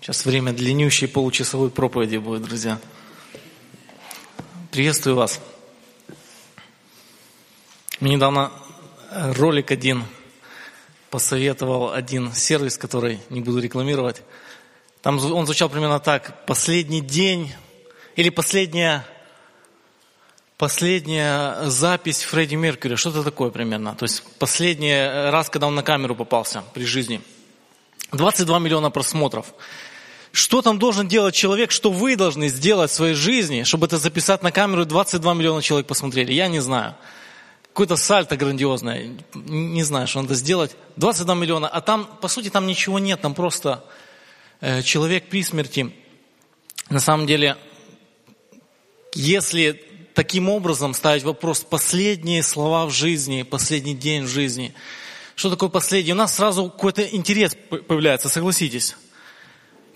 Сейчас время длиннющей получасовой проповеди будет, друзья. Приветствую вас. Мне недавно ролик один посоветовал один сервис, который не буду рекламировать. Там он звучал примерно так. Последний день или последняя, последняя запись Фредди Меркьюри. Что-то такое примерно. То есть последний раз, когда он на камеру попался при жизни. 22 миллиона просмотров. Что там должен делать человек, что вы должны сделать в своей жизни, чтобы это записать на камеру, 22 миллиона человек посмотрели? Я не знаю. Какое-то сальто грандиозное. Не знаю, что надо сделать. 22 миллиона. А там, по сути, там ничего нет. Там просто э, человек при смерти. На самом деле, если таким образом ставить вопрос последние слова в жизни, последний день в жизни, что такое последний? У нас сразу какой-то интерес появляется, согласитесь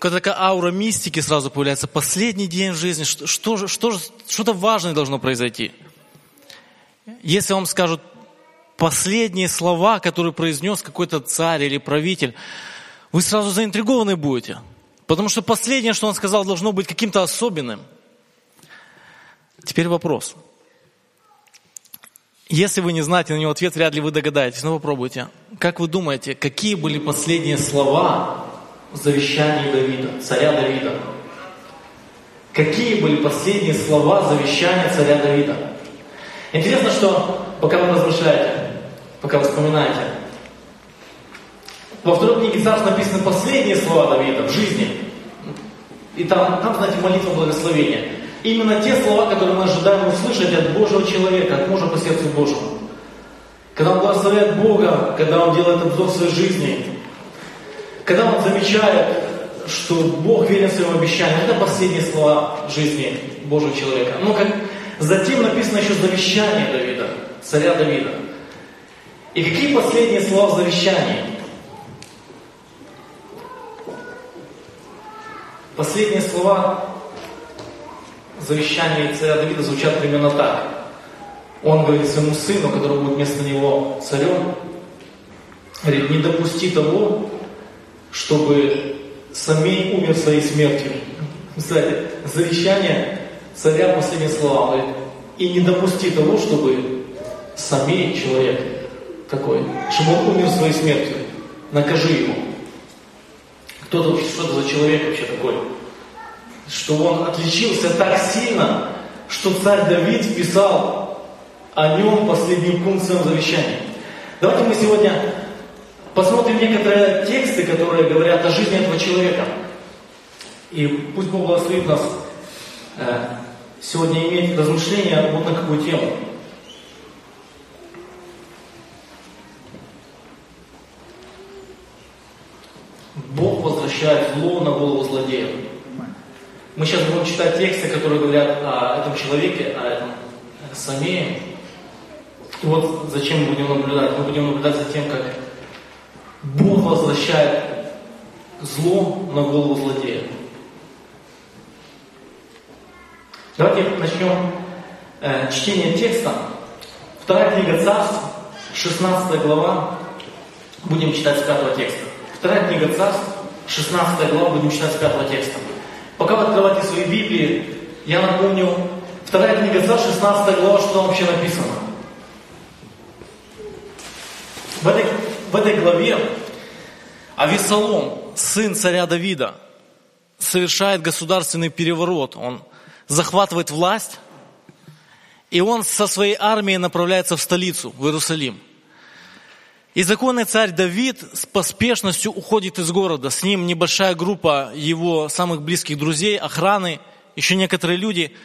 какая такая аура мистики сразу появляется. Последний день жизни, что, что, что, что-то важное должно произойти. Если вам скажут последние слова, которые произнес какой-то царь или правитель, вы сразу заинтригованы будете. Потому что последнее, что он сказал, должно быть каким-то особенным. Теперь вопрос. Если вы не знаете на него ответ, вряд ли вы догадаетесь, но попробуйте. Как вы думаете, какие были последние слова завещании Давида, царя Давида. Какие были последние слова завещания царя Давида? Интересно, что пока вы размышляете, пока вы вспоминаете, во второй книге царств написаны последние слова Давида в жизни. И там, там, знаете, молитва благословения. Именно те слова, которые мы ожидаем услышать от Божьего человека, от мужа по сердцу Божьему. Когда он благословляет Бога, когда он делает обзор своей жизни, когда он замечает, что Бог верен своим обещаниям, это последние слова жизни Божьего человека. Но как затем написано еще завещание Давида, царя Давида. И какие последние слова в завещании? Последние слова завещания царя Давида звучат примерно так. Он говорит своему сыну, который будет вместо него царем, говорит, не допусти того, чтобы Самей умер своей смертью. Кстати, завещание царя последние слова. говорит, и не допусти того, чтобы Самей человек такой, чтобы он умер своей смертью. Накажи его. Кто-то что это за человек вообще такой? Что он отличился так сильно, что царь Давид вписал о нем последний пункт в своем завещании. Давайте мы сегодня посмотрим некоторые тексты, которые говорят о жизни этого человека. И пусть Бог благословит нас э, сегодня иметь размышления вот на какую тему. Бог возвращает зло на голову злодея. Мы сейчас будем читать тексты, которые говорят о этом человеке, о этом Самее. И вот зачем мы будем наблюдать? Мы будем наблюдать за тем, как Бог возвращает зло на голову злодея. Давайте начнем э, чтение текста. Вторая книга Царств, 16 глава, будем читать с пятого текста. Вторая книга Царств, 16 глава, будем читать с пятого текста. Пока вы открываете свои Библии, я напомню, вторая книга Царств, 16 глава, что там вообще написано. В этой в этой главе Авесолом, сын царя Давида, совершает государственный переворот. Он захватывает власть, и он со своей армией направляется в столицу, в Иерусалим. И законный царь Давид с поспешностью уходит из города. С ним небольшая группа его самых близких друзей, охраны, еще некоторые люди.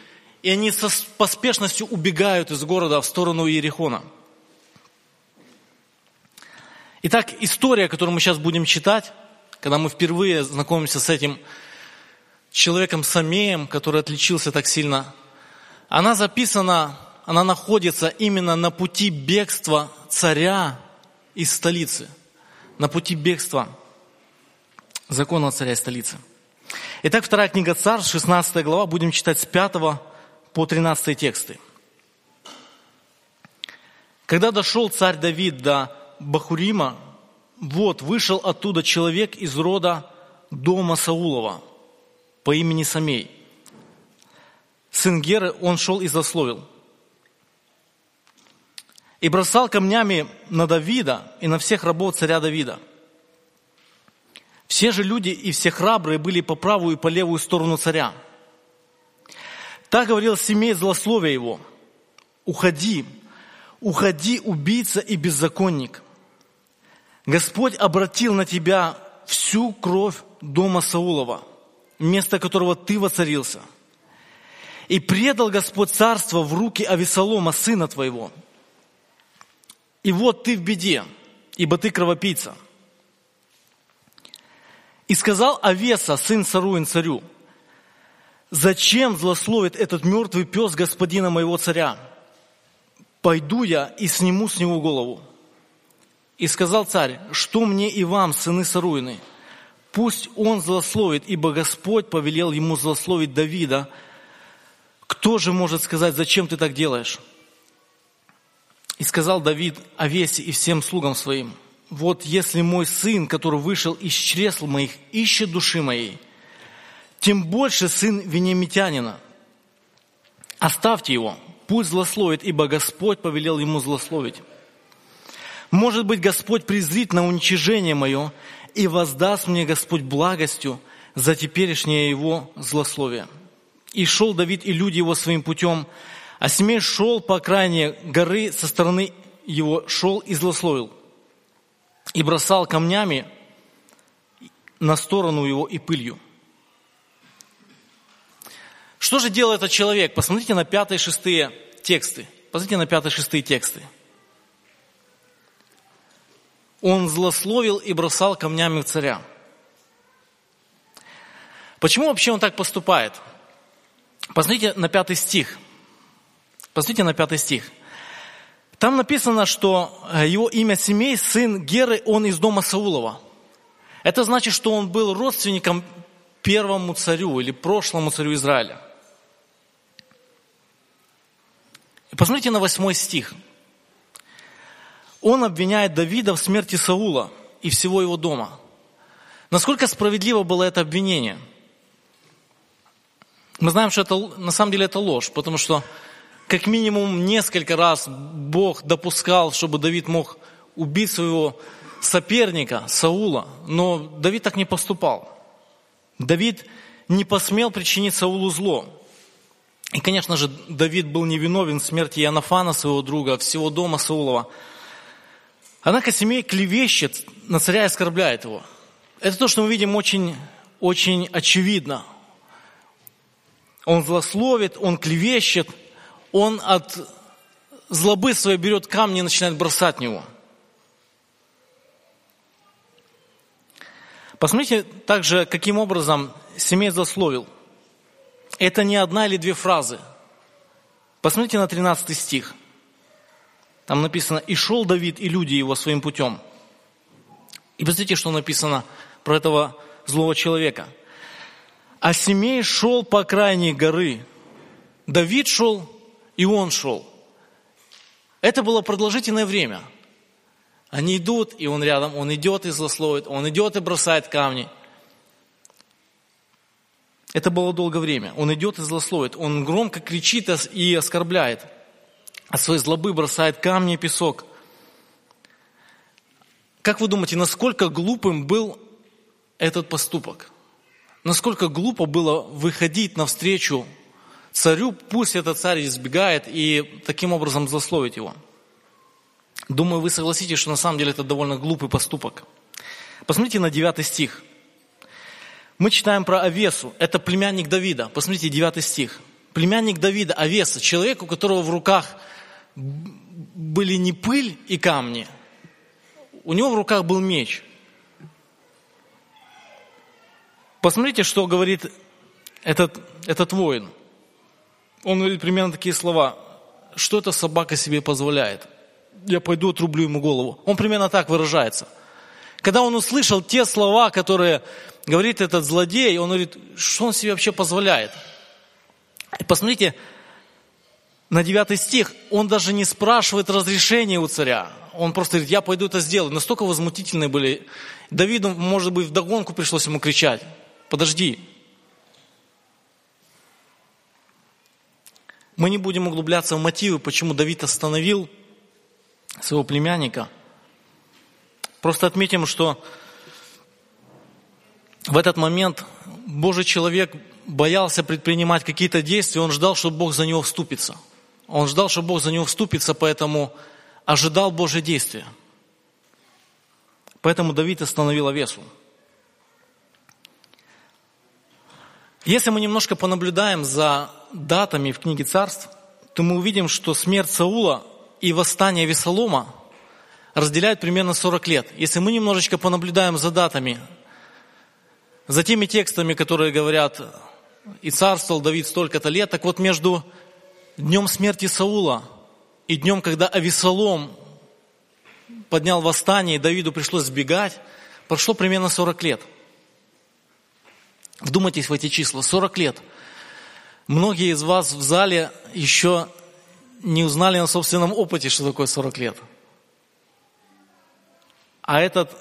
И они со поспешностью убегают из города в сторону Иерихона – Итак, история, которую мы сейчас будем читать, когда мы впервые знакомимся с этим человеком Самеем, который отличился так сильно, она записана, она находится именно на пути бегства царя из столицы, на пути бегства закона царя из столицы. Итак, вторая книга Царств, 16 глава, будем читать с 5 по 13 тексты. Когда дошел царь Давид до Бахурима, вот вышел оттуда человек из рода дома Саулова по имени Самей. Сын Геры, он шел и засловил. И бросал камнями на Давида и на всех рабов царя Давида. Все же люди и все храбрые были по правую и по левую сторону царя. Так говорил семей злословия его. Уходи, уходи, убийца и беззаконник. Господь обратил на тебя всю кровь дома Саулова, место которого ты воцарился. И предал Господь царство в руки Авесолома, сына твоего. И вот ты в беде, ибо ты кровопийца. И сказал Авеса, сын Саруин царю, зачем злословит этот мертвый пес господина моего царя? Пойду я и сниму с него голову. И сказал царь, что мне и вам, сыны Саруины, пусть он злословит, ибо Господь повелел ему злословить Давида. Кто же может сказать, зачем ты так делаешь? И сказал Давид Овесе и всем слугам своим, вот если мой сын, который вышел из чресл моих, ищет души моей, тем больше сын Венемитянина. Оставьте его, пусть злословит, ибо Господь повелел ему злословить. Может быть, Господь презрит на уничижение мое и воздаст мне Господь благостью за теперешнее его злословие. И шел Давид и люди его своим путем, а Семей шел по окраине горы со стороны его, шел и злословил, и бросал камнями на сторону его и пылью. Что же делал этот человек? Посмотрите на пятые и шестые тексты. Посмотрите на пятые и шестые тексты. Он злословил и бросал камнями в царя. Почему вообще он так поступает? Посмотрите на пятый стих. Посмотрите на пятый стих. Там написано, что э, его имя семей, сын Геры, он из дома Саулова. Это значит, что он был родственником первому царю или прошлому царю Израиля. И посмотрите на восьмой стих. Он обвиняет Давида в смерти Саула и всего его дома. Насколько справедливо было это обвинение? Мы знаем, что это, на самом деле это ложь, потому что как минимум несколько раз Бог допускал, чтобы Давид мог убить своего соперника Саула, но Давид так не поступал. Давид не посмел причинить Саулу зло. И, конечно же, Давид был невиновен в смерти Янафана, своего друга, всего дома Саулова – Однако семей клевещет на царя и оскорбляет его. Это то, что мы видим очень, очень очевидно. Он злословит, он клевещет, он от злобы своей берет камни и начинает бросать в него. Посмотрите также, каким образом семей злословил. Это не одна или две фразы. Посмотрите на 13 стих. Там написано, и шел Давид и люди его своим путем. И посмотрите, что написано про этого злого человека. А Семей шел по окраине горы. Давид шел, и он шел. Это было продолжительное время. Они идут, и он рядом, он идет и злословит, он идет и бросает камни. Это было долгое время. Он идет и злословит, он громко кричит и оскорбляет от своей злобы бросает камни и песок. Как вы думаете, насколько глупым был этот поступок? Насколько глупо было выходить навстречу царю, пусть этот царь избегает, и таким образом злословить его? Думаю, вы согласитесь, что на самом деле это довольно глупый поступок. Посмотрите на 9 стих. Мы читаем про Овесу. Это племянник Давида. Посмотрите, 9 стих. Племянник Давида, Овеса, человек, у которого в руках были не пыль и камни, у него в руках был меч. Посмотрите, что говорит этот, этот воин. Он говорит примерно такие слова. Что эта собака себе позволяет? Я пойду отрублю ему голову. Он примерно так выражается. Когда он услышал те слова, которые говорит этот злодей, он говорит, что он себе вообще позволяет? И посмотрите, на 9 стих, он даже не спрашивает разрешения у царя. Он просто говорит, я пойду это сделаю. Настолько возмутительные были. Давиду, может быть, вдогонку пришлось ему кричать. Подожди. Мы не будем углубляться в мотивы, почему Давид остановил своего племянника. Просто отметим, что в этот момент Божий человек боялся предпринимать какие-то действия, он ждал, что Бог за него вступится – он ждал, что Бог за него вступится, поэтому ожидал Божье действия. Поэтому Давид остановил Овесу. Если мы немножко понаблюдаем за датами в книге царств, то мы увидим, что смерть Саула и восстание Весолома разделяют примерно 40 лет. Если мы немножечко понаблюдаем за датами, за теми текстами, которые говорят, и царствовал Давид столько-то лет, так вот между днем смерти Саула и днем, когда Авесолом поднял восстание, и Давиду пришлось сбегать, прошло примерно 40 лет. Вдумайтесь в эти числа. 40 лет. Многие из вас в зале еще не узнали на собственном опыте, что такое 40 лет. А этот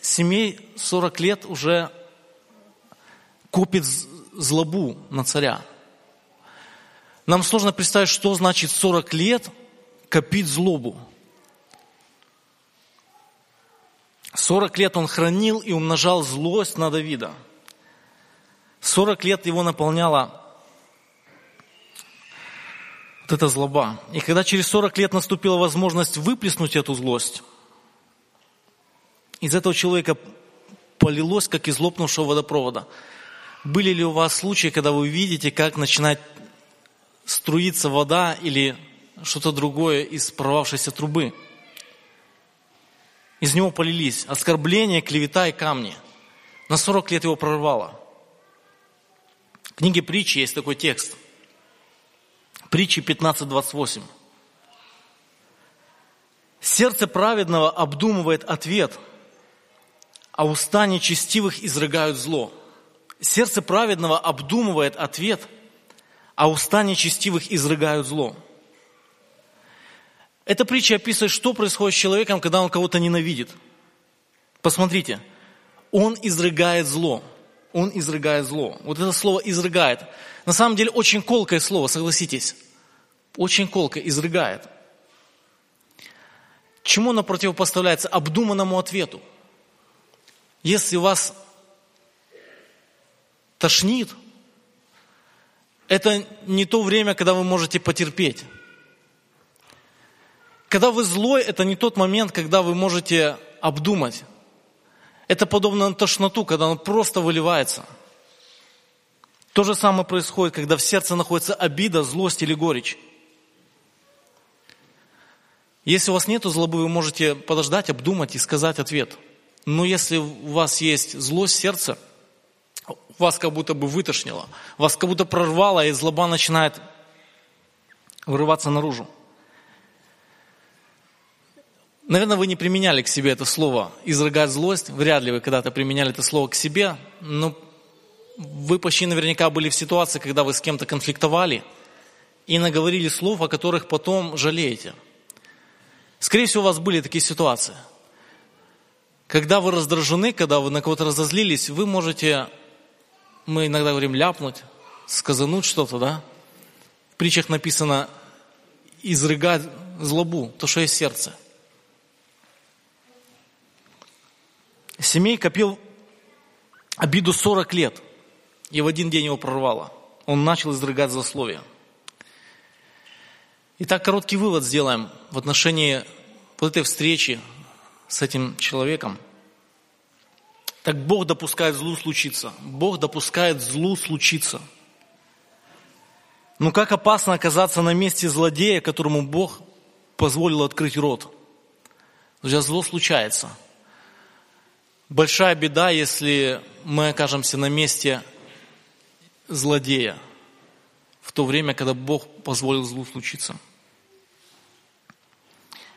семей 40 лет уже копит злобу на царя. Нам сложно представить, что значит 40 лет копить злобу. 40 лет он хранил и умножал злость на Давида. 40 лет его наполняла вот эта злоба. И когда через 40 лет наступила возможность выплеснуть эту злость, из этого человека полилось, как из лопнувшего водопровода. Были ли у вас случаи, когда вы видите, как начинает струится вода или что-то другое из прорвавшейся трубы. Из него полились оскорбления, клевета и камни. На 40 лет его прорвало. В книге притчи есть такой текст. Притчи 15.28. Сердце праведного обдумывает ответ, а уста нечестивых изрыгают зло. Сердце праведного обдумывает ответ – а уста нечестивых изрыгают зло. Эта притча описывает, что происходит с человеком, когда он кого-то ненавидит. Посмотрите, он изрыгает зло. Он изрыгает зло. Вот это слово «изрыгает». На самом деле очень колкое слово, согласитесь. Очень колкое, изрыгает. Чему оно противопоставляется? Обдуманному ответу. Если вас тошнит – это не то время, когда вы можете потерпеть. Когда вы злой, это не тот момент, когда вы можете обдумать. Это подобно на тошноту, когда он просто выливается. То же самое происходит, когда в сердце находится обида, злость или горечь. Если у вас нет злобы, вы можете подождать, обдумать и сказать ответ. Но если у вас есть злость в сердце – вас как будто бы вытошнило, вас как будто прорвало, и злоба начинает вырываться наружу. Наверное, вы не применяли к себе это слово «изрыгать злость». Вряд ли вы когда-то применяли это слово к себе. Но вы почти наверняка были в ситуации, когда вы с кем-то конфликтовали и наговорили слов, о которых потом жалеете. Скорее всего, у вас были такие ситуации. Когда вы раздражены, когда вы на кого-то разозлились, вы можете мы иногда говорим ляпнуть, сказануть что-то, да? В притчах написано изрыгать злобу, то, что есть сердце. Семей копил обиду 40 лет, и в один день его прорвало. Он начал изрыгать злословие. Итак, короткий вывод сделаем в отношении вот этой встречи с этим человеком – так Бог допускает злу случиться. Бог допускает злу случиться. Но как опасно оказаться на месте злодея, которому Бог позволил открыть рот. Друзья, зло случается. Большая беда, если мы окажемся на месте злодея в то время, когда Бог позволил злу случиться.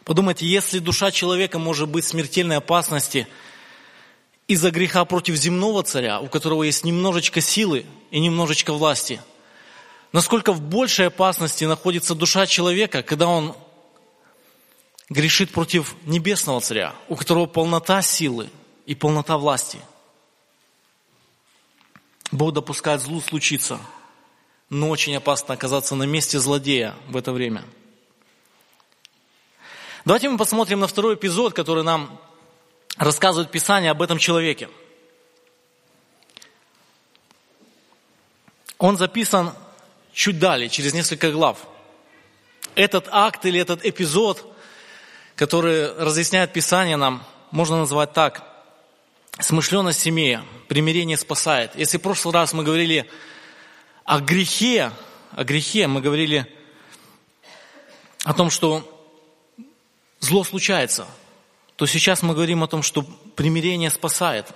Подумайте, если душа человека может быть в смертельной опасности – из-за греха против земного царя, у которого есть немножечко силы и немножечко власти, насколько в большей опасности находится душа человека, когда он грешит против небесного царя, у которого полнота силы и полнота власти. Бог допускает злу случиться, но очень опасно оказаться на месте злодея в это время. Давайте мы посмотрим на второй эпизод, который нам рассказывает Писание об этом человеке. Он записан чуть далее, через несколько глав. Этот акт или этот эпизод, который разъясняет Писание нам, можно назвать так. Смышленность семьи, примирение спасает. Если в прошлый раз мы говорили о грехе, о грехе, мы говорили о том, что зло случается, то сейчас мы говорим о том, что примирение спасает.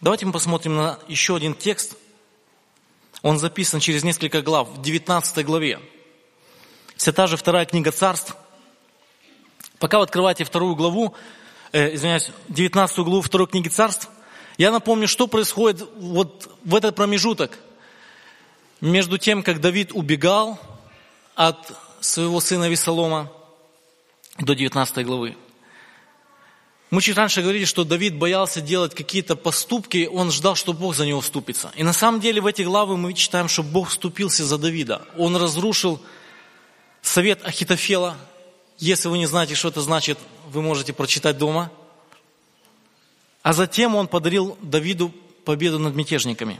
Давайте мы посмотрим на еще один текст – он записан через несколько глав, в 19 главе. Вся та же вторая книга царств. Пока вы открываете вторую главу, э, извиняюсь, 19 главу второй книги царств, я напомню, что происходит вот в этот промежуток между тем, как Давид убегал от своего сына Весолома до 19 главы. Мы чуть раньше говорили, что Давид боялся делать какие-то поступки, он ждал, что Бог за него вступится. И на самом деле в эти главы мы читаем, что Бог вступился за Давида. Он разрушил совет Ахитофела. Если вы не знаете, что это значит, вы можете прочитать дома. А затем он подарил Давиду победу над мятежниками.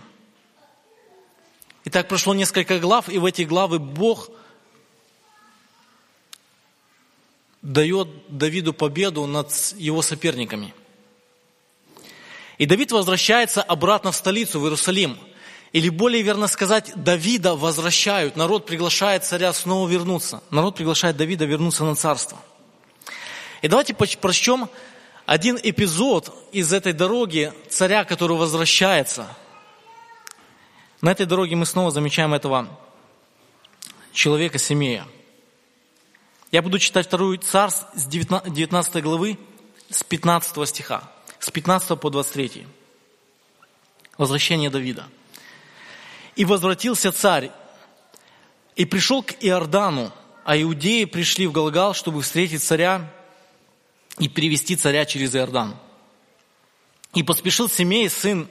И так прошло несколько глав, и в эти главы Бог – дает Давиду победу над его соперниками. И Давид возвращается обратно в столицу, в Иерусалим. Или более верно сказать, Давида возвращают. Народ приглашает царя снова вернуться. Народ приглашает Давида вернуться на царство. И давайте прочтем один эпизод из этой дороги царя, который возвращается. На этой дороге мы снова замечаем этого человека Семея – я буду читать вторую царств с 19 главы, с 15 стиха, с 15 по 23. Возвращение Давида. «И возвратился царь, и пришел к Иордану, а иудеи пришли в Галгал, чтобы встретить царя и перевести царя через Иордан. И поспешил Семей, сын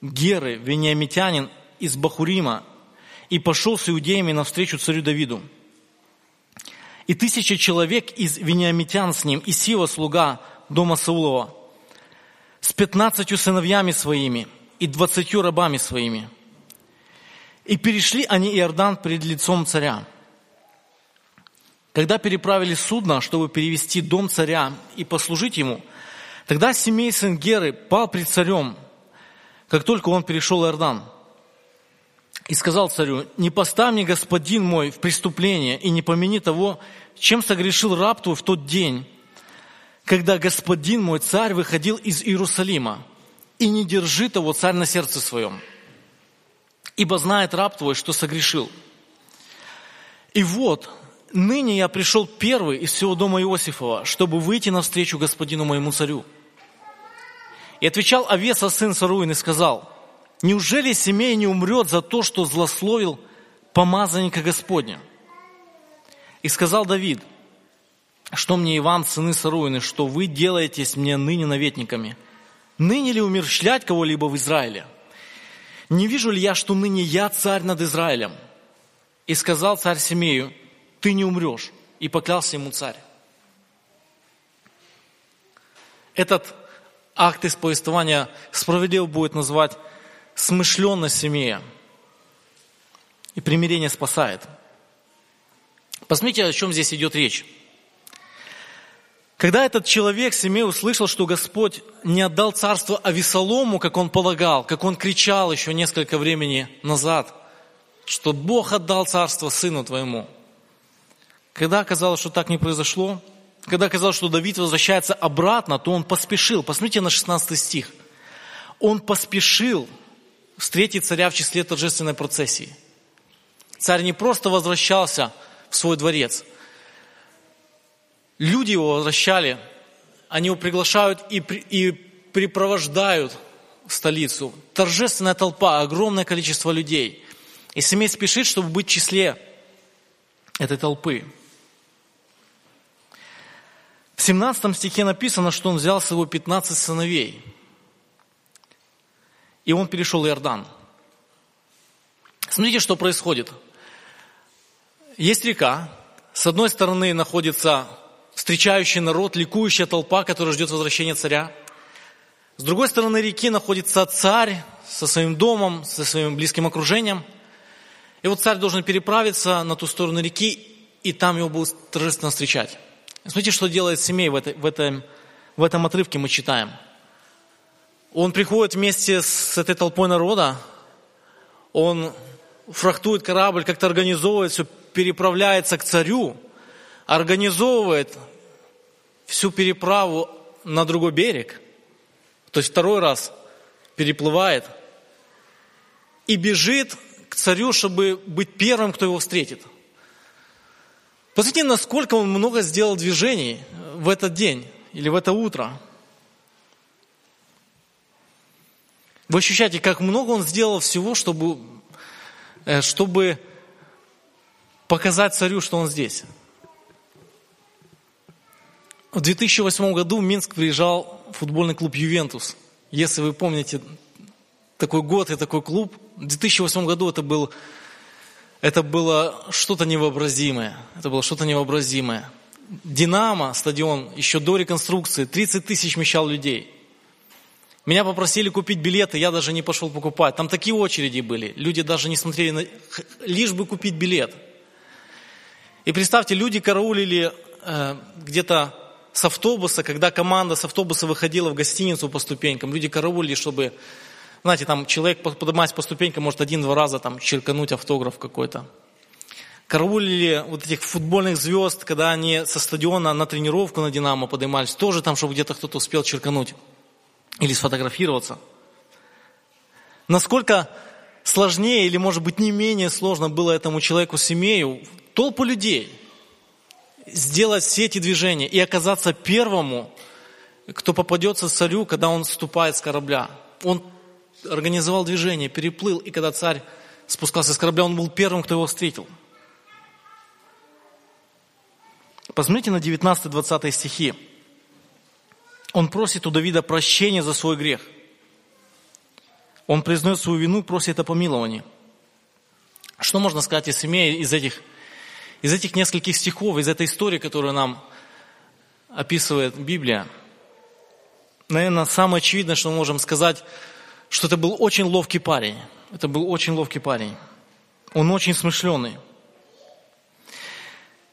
Геры, вениамитянин из Бахурима, и пошел с иудеями навстречу царю Давиду и тысяча человек из вениамитян с ним, и Сива, слуга дома Саулова, с пятнадцатью сыновьями своими и двадцатью рабами своими. И перешли они Иордан перед лицом царя. Когда переправили судно, чтобы перевести дом царя и послужить ему, тогда семей сын Геры пал пред царем, как только он перешел Иордан – и сказал царю, не поставь мне, господин мой, в преступление и не помяни того, чем согрешил раб твой в тот день, когда господин мой царь выходил из Иерусалима, и не держи того царь на сердце своем, ибо знает раб твой, что согрешил. И вот, ныне я пришел первый из всего дома Иосифова, чтобы выйти навстречу господину моему царю. И отвечал Авеса, сын Саруин, и сказал – Неужели семей не умрет за то, что злословил помазанника Господня? И сказал Давид, что мне Иван, сыны Саруины, что вы делаетесь мне ныне наветниками? Ныне ли умерщвлять кого-либо в Израиле? Не вижу ли я, что ныне я царь над Израилем? И сказал царь Семею, ты не умрешь. И поклялся ему царь. Этот акт из повествования справедливо будет назвать смышленность семьи. И примирение спасает. Посмотрите, о чем здесь идет речь. Когда этот человек, Семей, услышал, что Господь не отдал царство Авесолому, как он полагал, как он кричал еще несколько времени назад, что Бог отдал царство сыну твоему. Когда оказалось, что так не произошло, когда оказалось, что Давид возвращается обратно, то он поспешил. Посмотрите на 16 стих. Он поспешил встретить царя в числе торжественной процессии. Царь не просто возвращался в свой дворец. Люди его возвращали, они его приглашают и, и припровождают в столицу. Торжественная толпа, огромное количество людей. И Семей спешит, чтобы быть в числе этой толпы. В 17 стихе написано, что он взял с собой 15 сыновей. И он перешел Иордан. Смотрите, что происходит. Есть река. С одной стороны находится встречающий народ, ликующая толпа, которая ждет возвращения царя. С другой стороны реки находится царь со своим домом, со своим близким окружением. И вот царь должен переправиться на ту сторону реки, и там его будут торжественно встречать. Смотрите, что делает семей в, этой, в, этом, в этом отрывке мы читаем. Он приходит вместе с этой толпой народа, он фрахтует корабль, как-то организовывает все, переправляется к царю, организовывает всю переправу на другой берег, то есть второй раз переплывает и бежит к царю, чтобы быть первым, кто его встретит. Посмотрите, насколько он много сделал движений в этот день или в это утро. Вы ощущаете, как много он сделал всего, чтобы, э, чтобы показать царю, что он здесь. В 2008 году в Минск приезжал футбольный клуб «Ювентус». Если вы помните такой год и такой клуб, в 2008 году это, был, это было что-то невообразимое. Это было что-то невообразимое. «Динамо», стадион, еще до реконструкции, 30 тысяч вмещал людей. Меня попросили купить билеты, я даже не пошел покупать. Там такие очереди были. Люди даже не смотрели, на... лишь бы купить билет. И представьте, люди караулили э, где-то с автобуса, когда команда с автобуса выходила в гостиницу по ступенькам, люди караулили, чтобы, знаете, там человек, поднимаясь по ступенькам, может один-два раза там черкануть автограф какой-то. Караулили вот этих футбольных звезд, когда они со стадиона на тренировку на «Динамо» поднимались, тоже там, чтобы где-то кто-то успел черкануть или сфотографироваться. Насколько сложнее или, может быть, не менее сложно было этому человеку, семею, толпу людей – сделать все эти движения и оказаться первому, кто попадется царю, когда он ступает с корабля. Он организовал движение, переплыл, и когда царь спускался с корабля, он был первым, кто его встретил. Посмотрите на 19-20 стихи. Он просит у Давида прощения за свой грех. Он признает свою вину, просит о помиловании. Что можно сказать из семей из этих из этих нескольких стихов, из этой истории, которую нам описывает Библия, наверное, самое очевидное, что мы можем сказать, что это был очень ловкий парень. Это был очень ловкий парень. Он очень смышленый.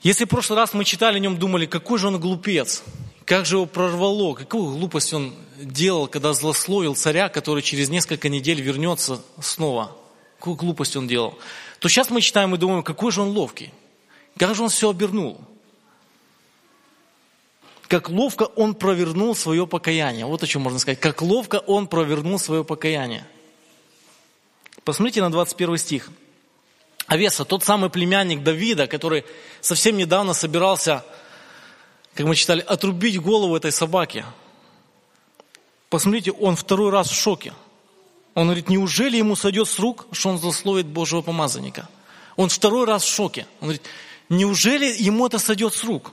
Если в прошлый раз мы читали о нем, думали, какой же он глупец, как же его прорвало, какую глупость он делал, когда злословил царя, который через несколько недель вернется снова. Какую глупость он делал. То сейчас мы читаем и думаем, какой же он ловкий. Как же он все обернул? Как ловко он провернул свое покаяние. Вот о чем можно сказать. Как ловко он провернул свое покаяние. Посмотрите на 21 стих. Авеса, тот самый племянник Давида, который совсем недавно собирался, как мы читали, отрубить голову этой собаки. Посмотрите, он второй раз в шоке. Он говорит, неужели ему сойдет с рук, что он засловит Божьего помазанника? Он второй раз в шоке. Он говорит, Неужели ему это сойдет с рук?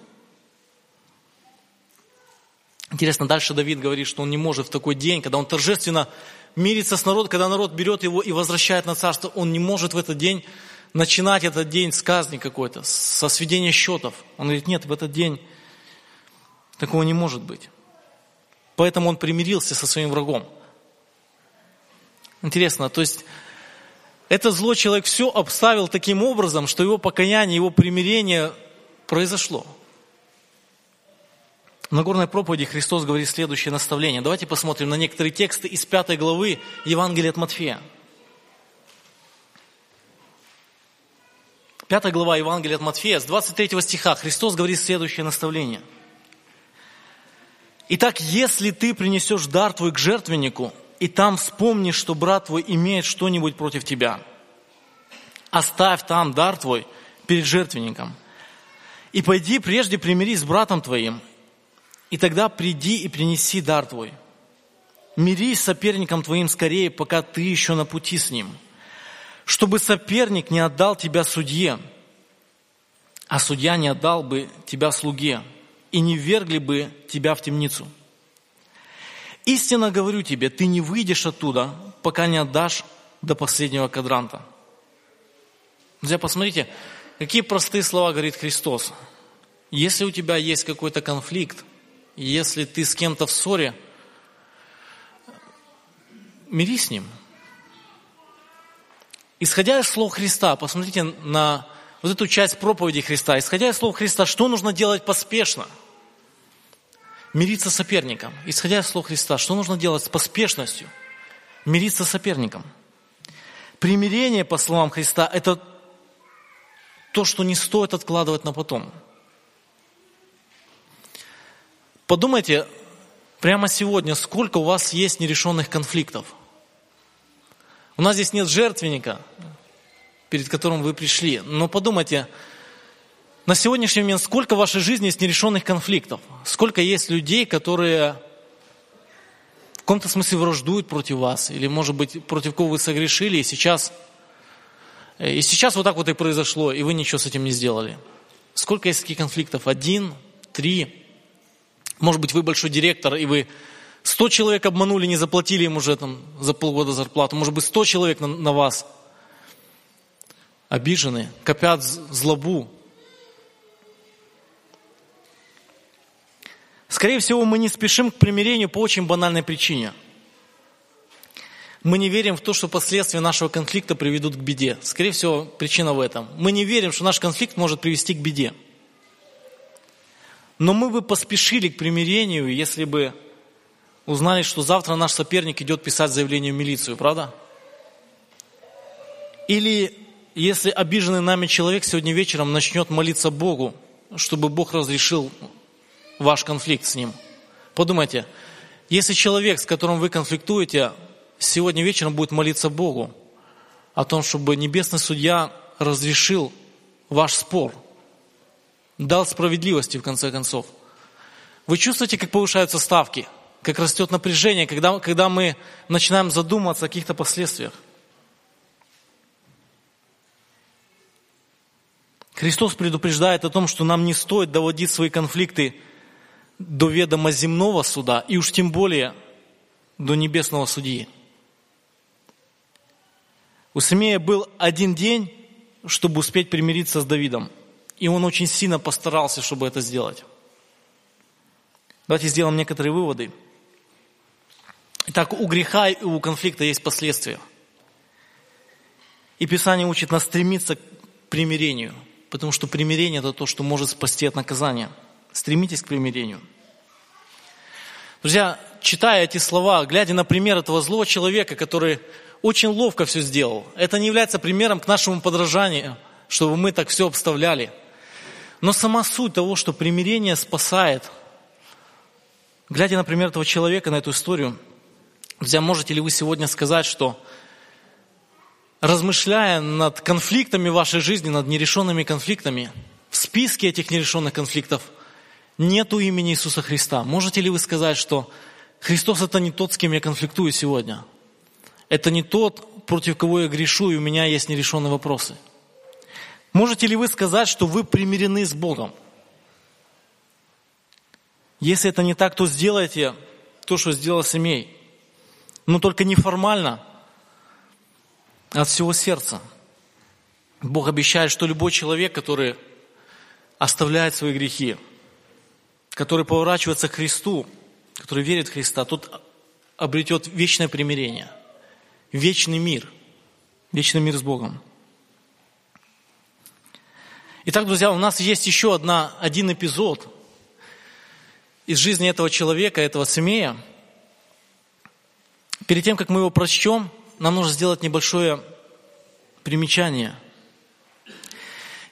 Интересно, дальше Давид говорит, что он не может в такой день, когда он торжественно мирится с народом, когда народ берет его и возвращает на царство, он не может в этот день начинать этот день с казни какой-то, со сведения счетов. Он говорит, нет, в этот день такого не может быть. Поэтому он примирился со своим врагом. Интересно, то есть этот злой человек все обставил таким образом, что его покаяние, его примирение произошло. В Нагорной проповеди Христос говорит следующее наставление. Давайте посмотрим на некоторые тексты из пятой главы Евангелия от Матфея. Пятая глава Евангелия от Матфея, с 23 стиха Христос говорит следующее наставление. Итак, если ты принесешь дар твой к жертвеннику, и там вспомнишь, что брат твой имеет что-нибудь против тебя. Оставь там дар твой перед жертвенником. И пойди прежде примирись с братом твоим, и тогда приди и принеси дар твой. Мирись с соперником твоим скорее, пока ты еще на пути с ним, чтобы соперник не отдал тебя судье, а судья не отдал бы тебя слуге, и не ввергли бы тебя в темницу. Истинно говорю тебе, ты не выйдешь оттуда, пока не отдашь до последнего кадранта. Друзья, посмотрите, какие простые слова говорит Христос. Если у тебя есть какой-то конфликт, если ты с кем-то в ссоре, мирись с ним. Исходя из слов Христа, посмотрите на вот эту часть проповеди Христа. Исходя из слов Христа, что нужно делать поспешно? Мириться с соперником. Исходя из слов Христа, что нужно делать с поспешностью? Мириться с соперником. Примирение, по словам Христа, это то, что не стоит откладывать на потом. Подумайте прямо сегодня, сколько у вас есть нерешенных конфликтов. У нас здесь нет жертвенника, перед которым вы пришли. Но подумайте, на сегодняшний момент сколько в вашей жизни есть нерешенных конфликтов? Сколько есть людей, которые в каком-то смысле враждуют против вас? Или, может быть, против кого вы согрешили, и сейчас, и сейчас вот так вот и произошло, и вы ничего с этим не сделали? Сколько есть таких конфликтов? Один, три? Может быть, вы большой директор, и вы сто человек обманули, не заплатили им уже там за полгода зарплату. Может быть, сто человек на, на вас – обижены, копят злобу. Скорее всего, мы не спешим к примирению по очень банальной причине. Мы не верим в то, что последствия нашего конфликта приведут к беде. Скорее всего, причина в этом. Мы не верим, что наш конфликт может привести к беде. Но мы бы поспешили к примирению, если бы узнали, что завтра наш соперник идет писать заявление в милицию, правда? Или если обиженный нами человек сегодня вечером начнет молиться Богу, чтобы Бог разрешил ваш конфликт с ним. Подумайте, если человек, с которым вы конфликтуете, сегодня вечером будет молиться Богу о том, чтобы Небесный Судья разрешил ваш спор, дал справедливости в конце концов. Вы чувствуете, как повышаются ставки, как растет напряжение, когда, когда мы начинаем задумываться о каких-то последствиях. Христос предупреждает о том, что нам не стоит доводить свои конфликты до ведома земного суда, и уж тем более до небесного судьи. У Симея был один день, чтобы успеть примириться с Давидом. И он очень сильно постарался, чтобы это сделать. Давайте сделаем некоторые выводы. Итак, у греха и у конфликта есть последствия. И Писание учит нас стремиться к примирению – потому что примирение – это то, что может спасти от наказания. Стремитесь к примирению. Друзья, читая эти слова, глядя на пример этого злого человека, который очень ловко все сделал, это не является примером к нашему подражанию, чтобы мы так все обставляли. Но сама суть того, что примирение спасает, глядя на пример этого человека, на эту историю, друзья, можете ли вы сегодня сказать, что размышляя над конфликтами вашей жизни, над нерешенными конфликтами, в списке этих нерешенных конфликтов нету имени Иисуса Христа. Можете ли вы сказать, что Христос это не тот, с кем я конфликтую сегодня? Это не тот, против кого я грешу, и у меня есть нерешенные вопросы. Можете ли вы сказать, что вы примирены с Богом? Если это не так, то сделайте то, что сделал Семей. Но только неформально – от всего сердца. Бог обещает, что любой человек, который оставляет свои грехи, который поворачивается к Христу, который верит в Христа, тот обретет вечное примирение, вечный мир, вечный мир с Богом. Итак, друзья, у нас есть еще одна, один эпизод из жизни этого человека, этого семея. Перед тем, как мы его прочтем, нам нужно сделать небольшое примечание.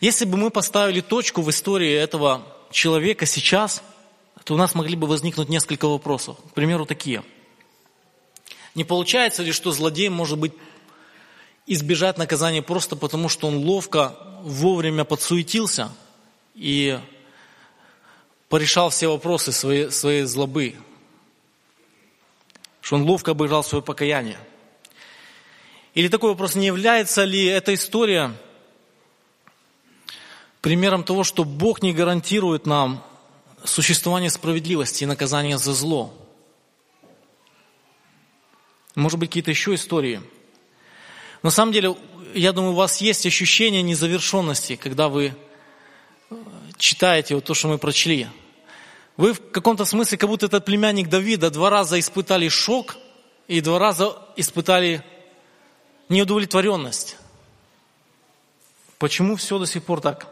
Если бы мы поставили точку в истории этого человека сейчас, то у нас могли бы возникнуть несколько вопросов. К примеру, такие. Не получается ли, что злодей может быть избежать наказания просто потому, что он ловко, вовремя подсуетился и порешал все вопросы своей, своей злобы, что он ловко обыграл свое покаяние – Или такой вопрос, не является ли эта история примером того, что Бог не гарантирует нам существование справедливости и наказания за зло? Может быть, какие-то еще истории. На самом деле, я думаю, у вас есть ощущение незавершенности, когда вы э, читаете вот то, что мы прочли. Вы в каком-то смысле, как будто этот племянник Давида, два раза испытали шок и два раза испытали неудовлетворенность. Почему все до сих пор так?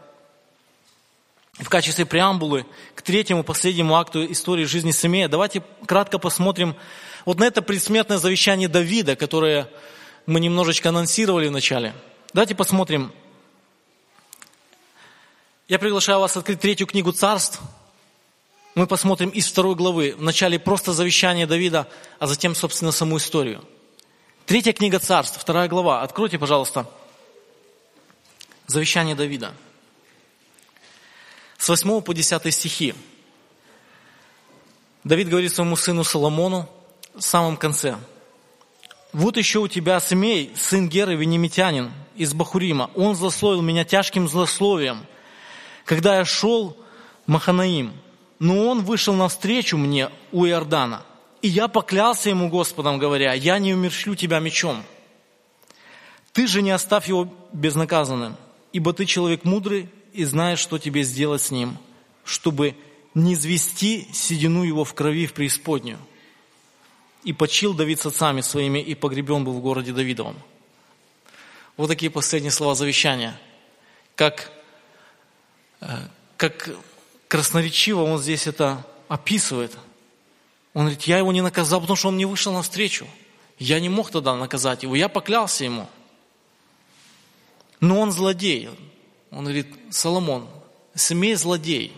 В качестве преамбулы к третьему, последнему акту истории жизни Семея давайте кратко посмотрим вот на это предсмертное завещание Давида, которое мы немножечко анонсировали в начале. Давайте посмотрим. Я приглашаю вас открыть третью книгу царств. Мы посмотрим из второй главы. Вначале просто завещание Давида, а затем, собственно, саму историю. Третья книга царств, вторая глава. Откройте, пожалуйста, завещание Давида. С 8 по 10 стихи. Давид говорит своему сыну Соломону в самом конце – вот еще у тебя Смей, сын Геры, венемитянин из Бахурима. Он злословил меня тяжким злословием, когда я шел Маханаим. Но он вышел навстречу мне у Иордана. И я поклялся ему Господом, говоря, я не умершлю тебя мечом. Ты же не оставь его безнаказанным, ибо ты человек мудрый и знаешь, что тебе сделать с ним, чтобы не звести седину его в крови в преисподнюю. И почил Давид с отцами своими, и погребен был в городе Давидовом. Вот такие последние слова завещания. Как, э, как красноречиво он здесь это описывает. Он говорит, я его не наказал, потому что он не вышел навстречу. Я не мог тогда наказать его, я поклялся ему. Но он злодей. Он говорит, Соломон, Семей злодей.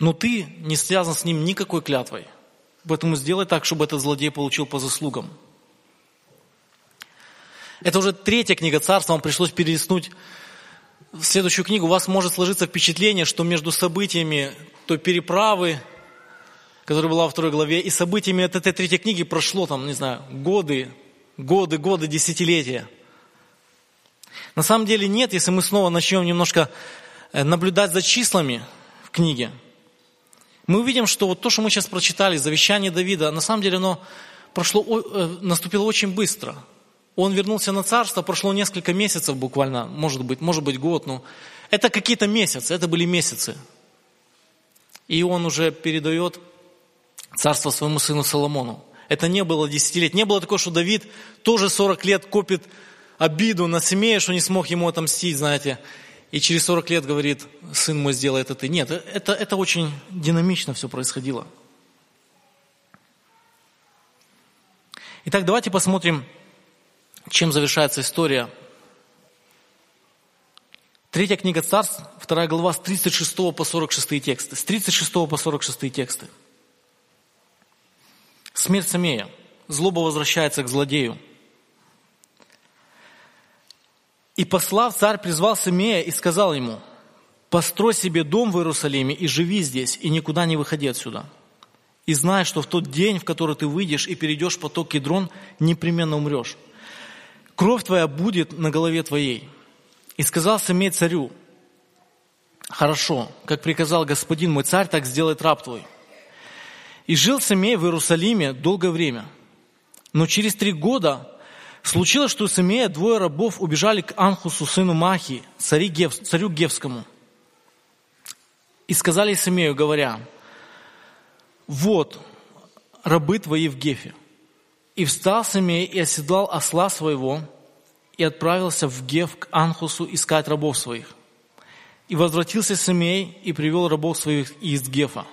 но ты не связан с ним никакой клятвой. Поэтому сделай так, чтобы этот злодей получил по заслугам. Это уже третья книга царства, вам пришлось перелистнуть в следующую книгу. У вас может сложиться впечатление, что между событиями той переправы, которая была во второй главе, и событиями от этой третьей книги прошло там, не знаю, годы, годы, годы, десятилетия. На самом деле нет, если мы снова начнем немножко э, наблюдать за числами в книге – мы увидим, что вот то, что мы сейчас прочитали, завещание Давида, на самом деле оно прошло, э, наступило очень быстро. Он вернулся на царство, прошло несколько месяцев буквально, может быть, может быть год, но это какие-то месяцы, это были месяцы. И он уже передает царство своему сыну Соломону. Это не было десятилетий. Не было такого, что Давид тоже 40 лет копит обиду на семье, что не смог ему отомстить, знаете и через 40 лет говорит, сын мой сделает это. Нет, это, это очень динамично все происходило. Итак, давайте посмотрим, чем завершается история. Третья книга Царств, вторая глава, с 36 по 46 тексты. С 36 по 46 тексты. Смерть Самея. Злоба возвращается к злодею. И послав, царь призвал Симея и сказал ему, построй себе дом в Иерусалиме и живи здесь, и никуда не выходи отсюда. И знай, что в тот день, в который ты выйдешь и перейдешь поток Кедрон, непременно умрешь. Кровь твоя будет на голове твоей. И сказал Симей царю, хорошо, как приказал господин мой царь, так сделает раб твой. И жил Симей в Иерусалиме долгое время. Но через три года Случилось, что у Симея двое рабов убежали к Анхусу, сыну Махи, царю, Гев, царю Гевскому. И сказали Симею, говоря, вот рабы твои в Гефе. И встал Симей и оседлал осла своего, и отправился в Геф к Анхусу искать рабов своих. И возвратился Симей и привел рабов своих из Гефа.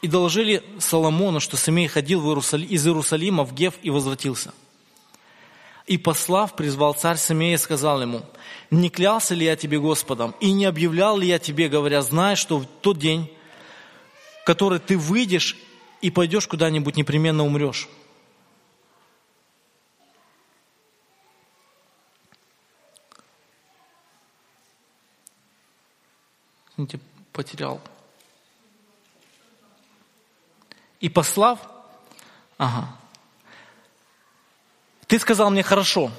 И доложили Соломону, что Симей ходил в Иерусалим, из Иерусалима в Геф и возвратился – и послав, призвал царь Самея и сказал ему, не клялся ли я тебе Господом, и не объявлял ли я тебе, говоря, знай, что в тот день, который ты выйдешь и пойдешь куда-нибудь, непременно умрешь. Извините, потерял. И послав, ага, Ты сказал мне, хорошо,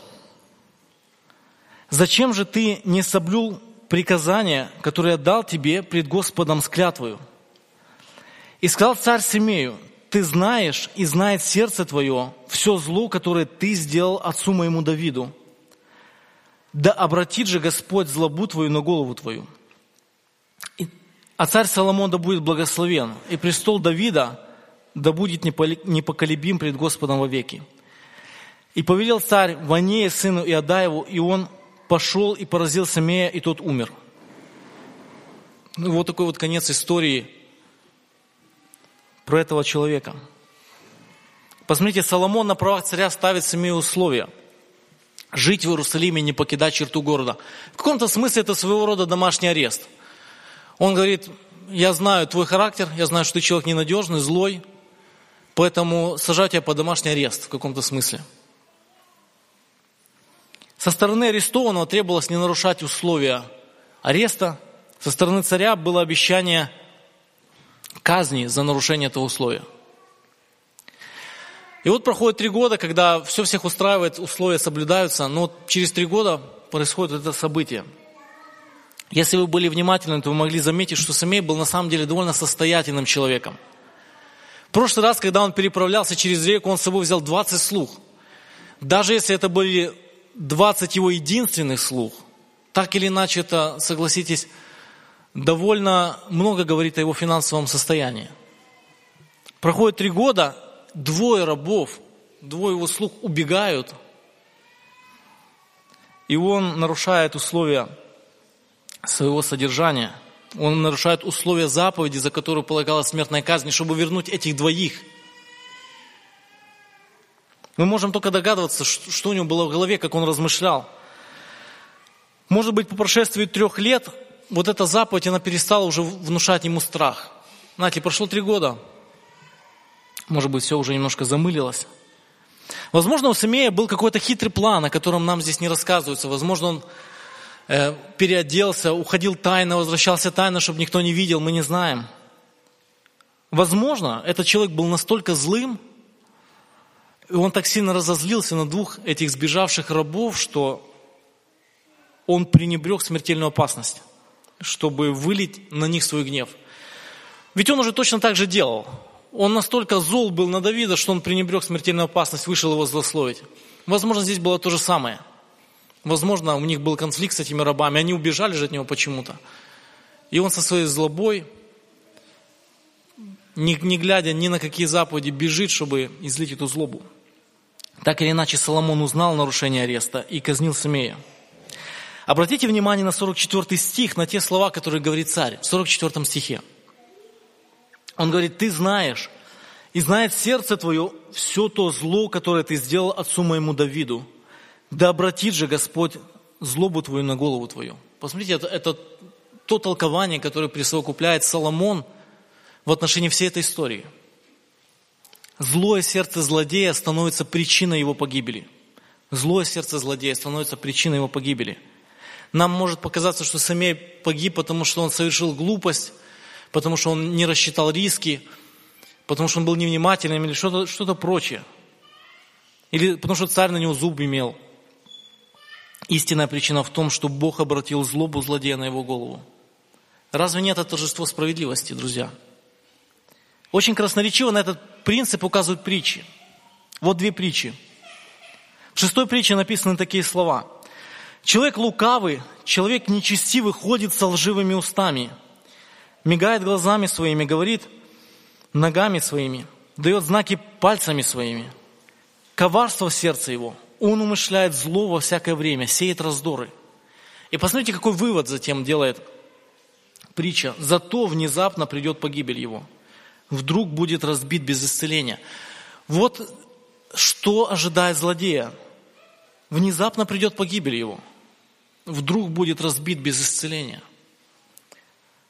зачем же ты не соблюл приказание, которое я дал тебе пред Господом с клятвою? И сказал царь Семею, ты знаешь и знает сердце твое все зло, которое ты сделал отцу моему Давиду. Да обратит же Господь злобу твою на голову твою. А царь Соломон да будет благословен, и престол Давида да будет непоколебим пред Господом вовеки. И повелел царь Ванея сыну Иодаеву, и он пошел и поразил Самея, и тот умер. Ну, вот такой вот конец истории про этого человека. Посмотрите, Соломон на правах царя ставит Самею условия. Жить в Иерусалиме, не покидать черту города. В каком-то смысле это своего рода домашний арест – он говорит, я знаю твой характер, я знаю, что ты человек ненадежный, злой, поэтому сажаю тебя под домашний арест в каком-то смысле. Со стороны арестованного требовалось не нарушать условия ареста. Со стороны царя было обещание казни за нарушение этого условия. И вот проходит три года, когда все всех устраивает, условия соблюдаются, но через три года происходит это событие – если вы были внимательны, то вы могли заметить, что Самей был на самом деле довольно состоятельным человеком. В прошлый раз, когда он переправлялся через реку, он с собой взял 20 слух. Даже если это были 20 его единственных слух, так или иначе это, согласитесь, довольно много говорит о его финансовом состоянии. Проходит три года, двое рабов, двое его слух убегают, и он нарушает условия своего содержания. Он нарушает условия заповеди, за которую полагалась смертная казнь, чтобы вернуть этих двоих. Мы можем только догадываться, что у него было в голове, как он размышлял. Может быть, по прошествии трех лет вот эта заповедь, она перестала уже внушать ему страх. Знаете, прошло три года. Может быть, все уже немножко замылилось. Возможно, у Семея был какой-то хитрый план, о котором нам здесь не рассказывается. Возможно, он переоделся, уходил тайно, возвращался тайно, чтобы никто не видел, мы не знаем. Возможно, этот человек был настолько злым, и он так сильно разозлился на двух этих сбежавших рабов, что он пренебрег смертельную опасность, чтобы вылить на них свой гнев. Ведь он уже точно так же делал. Он настолько зол был на Давида, что он пренебрег смертельную опасность, вышел его злословить. Возможно, здесь было то же самое – Возможно, у них был конфликт с этими рабами, они убежали же от него почему-то. И он со своей злобой, не, не глядя ни на какие заповеди, бежит, чтобы излить эту злобу. Так или иначе, Соломон узнал нарушение ареста и казнил Самея. Обратите внимание на 44 стих, на те слова, которые говорит царь, в 44 стихе. Он говорит, ты знаешь, и знает сердце твое все то зло, которое ты сделал отцу моему Давиду, да обратит же Господь злобу твою на голову твою. Посмотрите, это, это то толкование, которое присовокупляет Соломон в отношении всей этой истории. Злое сердце злодея становится причиной его погибели. Злое сердце злодея становится причиной его погибели. Нам может показаться, что Самей погиб, потому что он совершил глупость, потому что он не рассчитал риски, потому что он был невнимательным или что-то что прочее. Или потому что царь на него зуб имел – Истинная причина в том, что Бог обратил злобу злодея на его голову. Разве нет это торжество справедливости, друзья? Очень красноречиво на этот принцип указывают притчи. Вот две притчи. В шестой притче написаны такие слова. Человек лукавый, человек нечестивый ходит со лживыми устами, мигает глазами своими, говорит ногами своими, дает знаки пальцами своими. Коварство в сердце его – он умышляет зло во всякое время, сеет раздоры. И посмотрите, какой вывод затем делает притча. Зато внезапно придет погибель его. Вдруг будет разбит без исцеления. Вот что ожидает злодея. Внезапно придет погибель его. Вдруг будет разбит без исцеления.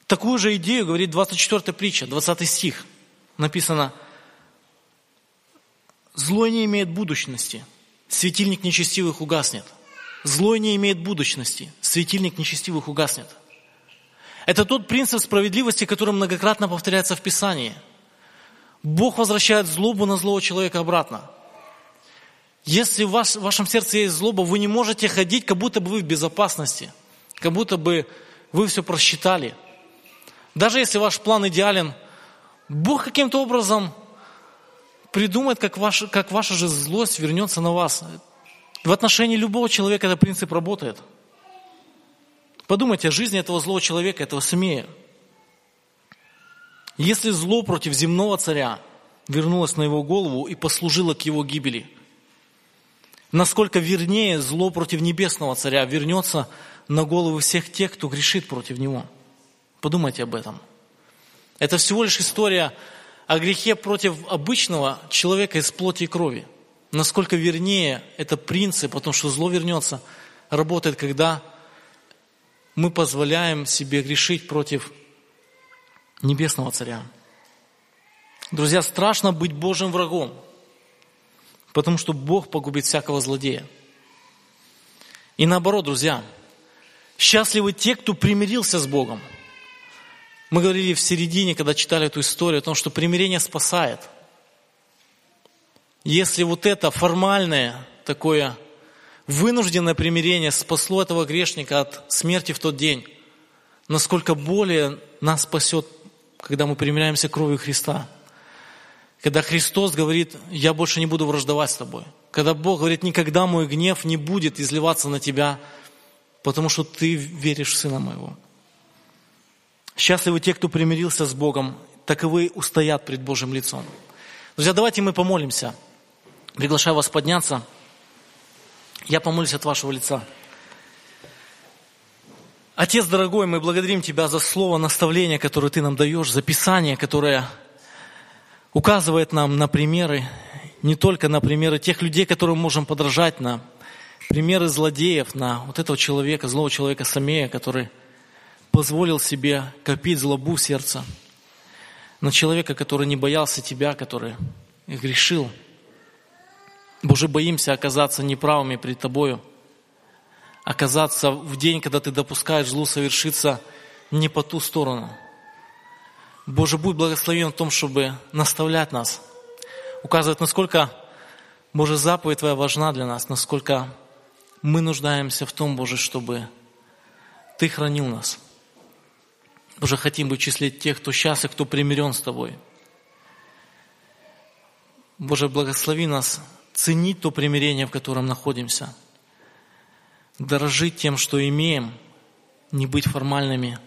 Такую же идею говорит 24 притча, 20 стих. Написано, злой не имеет будущности – светильник нечестивых угаснет. Злой не имеет будущности, светильник нечестивых угаснет. Это тот принцип справедливости, который многократно повторяется в Писании. Бог возвращает злобу на злого человека обратно. Если в, ваш, в вашем сердце есть злоба, вы не можете ходить, как будто бы вы в безопасности, как будто бы вы все просчитали. Даже если ваш план идеален, Бог каким-то образом придумает, как, ваш, как ваша же злость вернется на вас. В отношении любого человека этот принцип работает. Подумайте о жизни этого злого человека, этого Семея. Если зло против земного царя вернулось на его голову и послужило к его гибели, насколько вернее зло против небесного царя вернется на головы всех тех, кто грешит против него. Подумайте об этом. Это всего лишь история о грехе против обычного человека из плоти и крови. Насколько вернее это принцип, потому что зло вернется, работает, когда мы позволяем себе грешить против небесного царя. Друзья, страшно быть Божьим врагом, потому что Бог погубит всякого злодея. И наоборот, друзья, счастливы те, кто примирился с Богом. Мы говорили в середине, когда читали эту историю, о том, что примирение спасает. Если вот это формальное такое вынужденное примирение спасло этого грешника от смерти в тот день, насколько более нас спасет когда мы примиряемся кровью Христа. Когда Христос говорит, я больше не буду враждовать с тобой. Когда Бог говорит, никогда мой гнев не будет изливаться на тебя, потому что ты веришь в Сына Моего. Счастливы те, кто примирился с Богом, таковы устоят пред Божьим лицом. Друзья, давайте мы помолимся. Приглашаю вас подняться. Я помолюсь от вашего лица. Отец дорогой, мы благодарим Тебя за слово наставления, которое Ты нам даешь, за Писание, которое указывает нам на примеры, не только на примеры тех людей, которым можем подражать, на примеры злодеев, на вот этого человека, злого человека Самея, который позволил себе копить злобу в сердце, на человека, который не боялся Тебя, который грешил. Боже, боимся оказаться неправыми перед Тобою – оказаться в день, когда ты допускаешь злу совершиться не по ту сторону. Боже, будь благословен в том, чтобы наставлять нас, указывать, насколько, Боже, заповедь Твоя важна для нас, насколько мы нуждаемся в том, Боже, чтобы Ты хранил нас. Боже, хотим быть в числе тех, кто счастлив, кто примирен с Тобой. Боже, благослови нас ценить то примирение, в котором находимся – дорожить тем, что имеем, не быть формальными,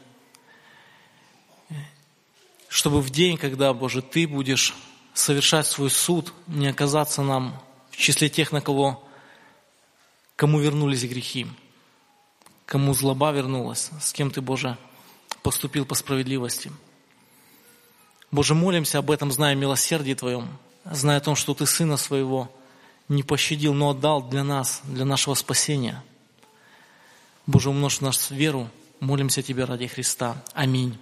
чтобы в день, когда, Боже, Ты будешь совершать свой суд, не оказаться нам в числе тех, на кого, кому вернулись грехи, кому злоба вернулась, с кем Ты, Боже, поступил по справедливости. Боже, молимся об этом, зная милосердие Твоем, зная о том, что Ты Сына Своего не пощадил, но отдал для нас, для нашего спасения – Боже, умножь нас веру. Молимся Тебе ради Христа. Аминь.